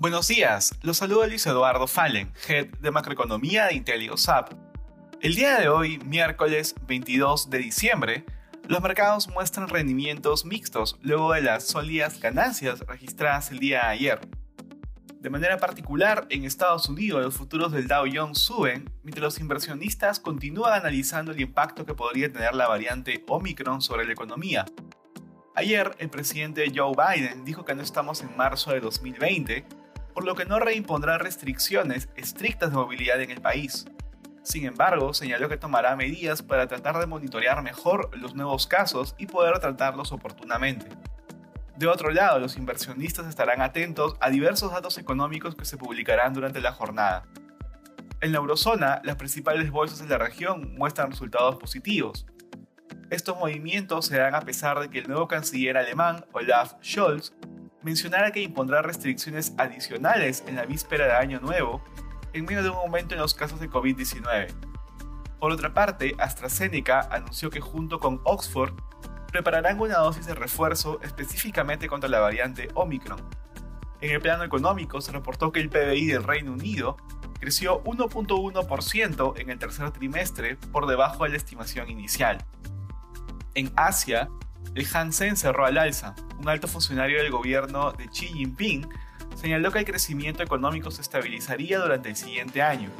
Buenos días, los saluda Luis Eduardo Fallen, Head de Macroeconomía de IntelioSAP. El día de hoy, miércoles 22 de diciembre, los mercados muestran rendimientos mixtos luego de las sólidas ganancias registradas el día de ayer. De manera particular, en Estados Unidos los futuros del Dow Jones suben, mientras los inversionistas continúan analizando el impacto que podría tener la variante Omicron sobre la economía. Ayer, el presidente Joe Biden dijo que no estamos en marzo de 2020, por lo que no reimpondrá restricciones estrictas de movilidad en el país. Sin embargo, señaló que tomará medidas para tratar de monitorear mejor los nuevos casos y poder tratarlos oportunamente. De otro lado, los inversionistas estarán atentos a diversos datos económicos que se publicarán durante la jornada. En la eurozona, las principales bolsas de la región muestran resultados positivos. Estos movimientos se dan a pesar de que el nuevo canciller alemán, Olaf Scholz, mencionara que impondrá restricciones adicionales en la víspera de Año Nuevo, en medio de un aumento en los casos de COVID-19. Por otra parte, AstraZeneca anunció que junto con Oxford prepararán una dosis de refuerzo específicamente contra la variante Omicron. En el plano económico se reportó que el PBI del Reino Unido creció 1.1% en el tercer trimestre por debajo de la estimación inicial. En Asia, el Hansen cerró al alza. Un alto funcionario del gobierno de Xi Jinping señaló que el crecimiento económico se estabilizaría durante el siguiente año,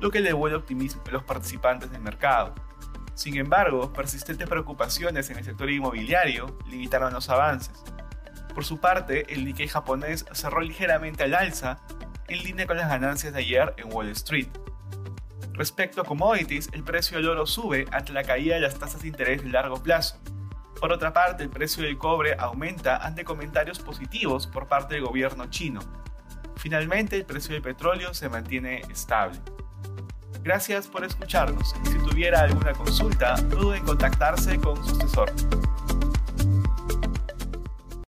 lo que le devuelve optimismo a los participantes del mercado. Sin embargo, persistentes preocupaciones en el sector inmobiliario limitaron los avances. Por su parte, el Nikkei japonés cerró ligeramente al alza, en línea con las ganancias de ayer en Wall Street. Respecto a commodities, el precio del oro sube ante la caída de las tasas de interés de largo plazo. Por otra parte, el precio del cobre aumenta ante comentarios positivos por parte del gobierno chino. Finalmente, el precio del petróleo se mantiene estable. Gracias por escucharnos si tuviera alguna consulta, no duden en contactarse con su asesor.